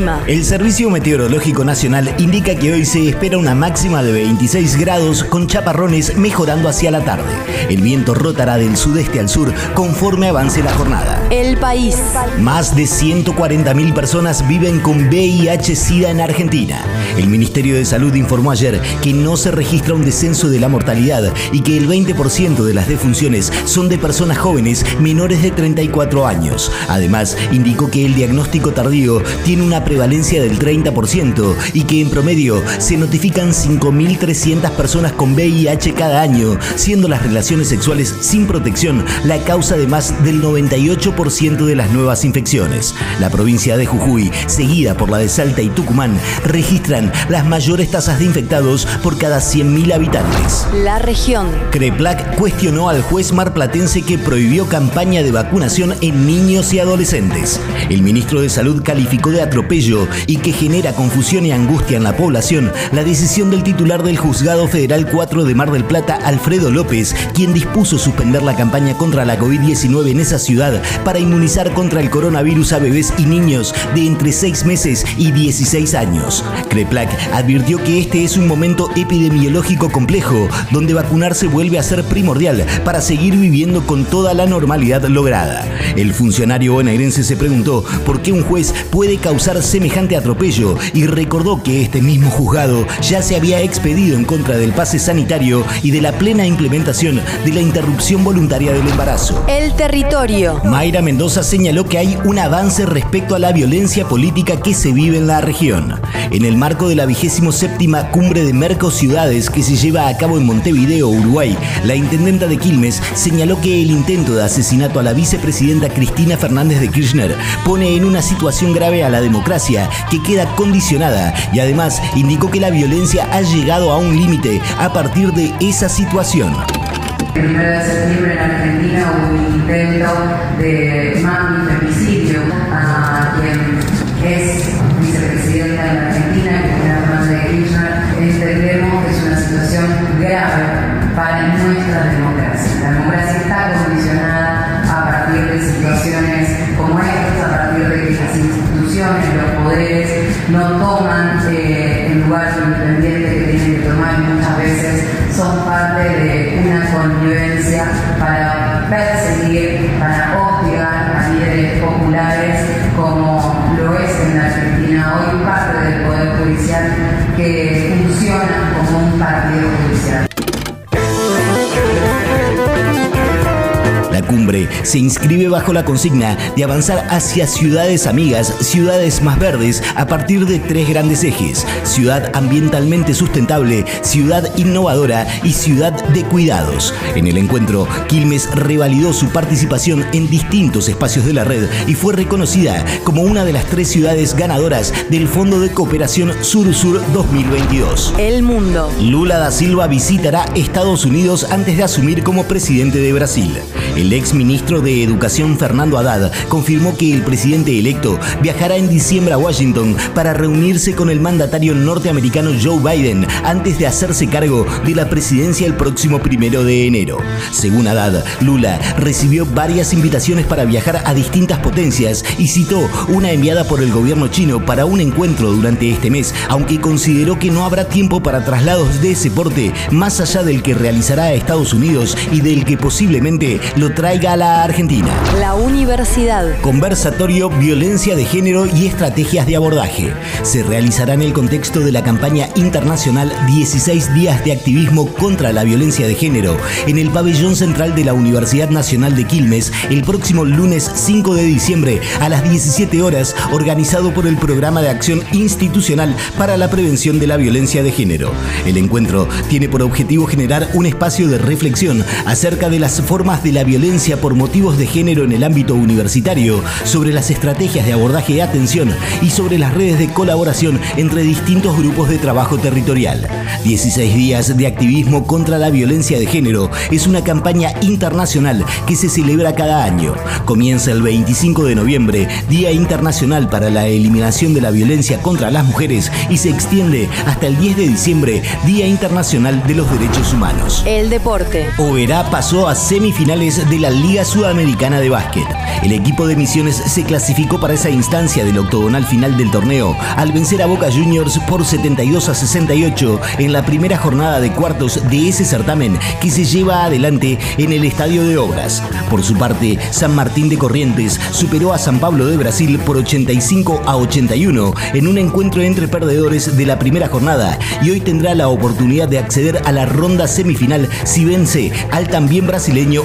El clima. El Servicio Meteorológico Nacional indica que hoy se espera una máxima de 26 grados con chaparrones mejorando hacia la tarde. El viento rotará del sudeste al sur conforme avance la jornada. El país. Más de 140.000 personas viven con VIH-Sida en Argentina. El Ministerio de Salud informó ayer que no se registra un descenso de la mortalidad y que el 20% de las defunciones son de personas jóvenes menores de 34 años. Además, indicó que el diagnóstico tardío tiene una prevalencia del 30% y que en promedio se notifican 5.300 personas con VIH cada año, siendo las relaciones sexuales sin protección la causa de más del 98% de las nuevas infecciones. La provincia de Jujuy, seguida por la de Salta y Tucumán, registran las mayores tasas de infectados por cada 100.000 habitantes. La región. Creplac cuestionó al juez marplatense que prohibió campaña de vacunación en niños y adolescentes. El ministro de Salud calificó de atropello y que genera confusión y angustia en la población la decisión del titular del Juzgado Federal 4 de Mar del Plata, Alfredo López, quien dispuso suspender la campaña contra la COVID-19 en esa ciudad para inmunizar contra el coronavirus a bebés y niños de entre 6 meses y 16 años. Creplac advirtió que este es un momento epidemiológico complejo, donde vacunarse vuelve a ser primordial para seguir viviendo con toda la normalidad lograda. El funcionario bonaerense se preguntó por qué un juez puede causar semejante atropello y recordó que este mismo juzgado ya se había expedido en contra del pase sanitario y de la plena implementación de la interrupción voluntaria del embarazo. El territorio. Mayra Mendoza señaló que hay un avance respecto a la violencia política que se vive en la región. En el marco de la vigésimo séptima cumbre de Mercociudades que se lleva a cabo en Montevideo, Uruguay, la intendenta de Quilmes señaló que el intento de asesinato a la vicepresidenta Cristina Fernández de Kirchner pone en una situación grave a la democracia que queda condicionada y además indicó que la violencia ha llegado a un límite a partir de esa situación. El 1 de septiembre en Argentina hubo un intento de mami femicidio a quien es vicepresidenta de la Argentina, Cristina Fernández de Kirchner. Entendemos que es una situación grave para nuestra democracia. La democracia instituciones, los poderes no toman eh, el lugar independiente que tienen que tomar y muchas veces son parte de una convivencia para perseguir, para hostigar a líderes populares como lo es en la Argentina hoy parte del Poder Judicial que funciona como un partido judicial. Cumbre se inscribe bajo la consigna de avanzar hacia ciudades amigas, ciudades más verdes, a partir de tres grandes ejes, ciudad ambientalmente sustentable, ciudad innovadora y ciudad de cuidados. En el encuentro, Quilmes revalidó su participación en distintos espacios de la red y fue reconocida como una de las tres ciudades ganadoras del Fondo de Cooperación Sur-Sur 2022. El mundo. Lula da Silva visitará Estados Unidos antes de asumir como presidente de Brasil. El ex ministro de Educación Fernando Haddad confirmó que el presidente electo viajará en diciembre a Washington para reunirse con el mandatario norteamericano Joe Biden antes de hacerse cargo de la presidencia el próximo primero de enero. Según Haddad, Lula recibió varias invitaciones para viajar a distintas potencias y citó una enviada por el gobierno chino para un encuentro durante este mes, aunque consideró que no habrá tiempo para traslados de ese porte más allá del que realizará a Estados Unidos y del que posiblemente lo traiga a la Argentina. La universidad. Conversatorio Violencia de Género y Estrategias de Abordaje. Se realizará en el contexto de la campaña internacional 16 días de activismo contra la violencia de género en el pabellón central de la Universidad Nacional de Quilmes el próximo lunes 5 de diciembre a las 17 horas, organizado por el Programa de Acción Institucional para la Prevención de la Violencia de Género. El encuentro tiene por objetivo generar un espacio de reflexión acerca de las formas de la violencia por motivos de género en el ámbito universitario, sobre las estrategias de abordaje de atención y sobre las redes de colaboración entre distintos grupos de trabajo territorial. 16 días de activismo contra la violencia de género es una campaña internacional que se celebra cada año. Comienza el 25 de noviembre, Día Internacional para la Eliminación de la Violencia contra las Mujeres, y se extiende hasta el 10 de diciembre, Día Internacional de los Derechos Humanos. El deporte. Oberá pasó a semifinales de la Liga Sudamericana de Básquet. El equipo de Misiones se clasificó para esa instancia del octogonal final del torneo al vencer a Boca Juniors por 72 a 68 en la primera jornada de cuartos de ese certamen que se lleva adelante en el Estadio de Obras. Por su parte, San Martín de Corrientes superó a San Pablo de Brasil por 85 a 81 en un encuentro entre perdedores de la primera jornada y hoy tendrá la oportunidad de acceder a la ronda semifinal si vence al también brasileño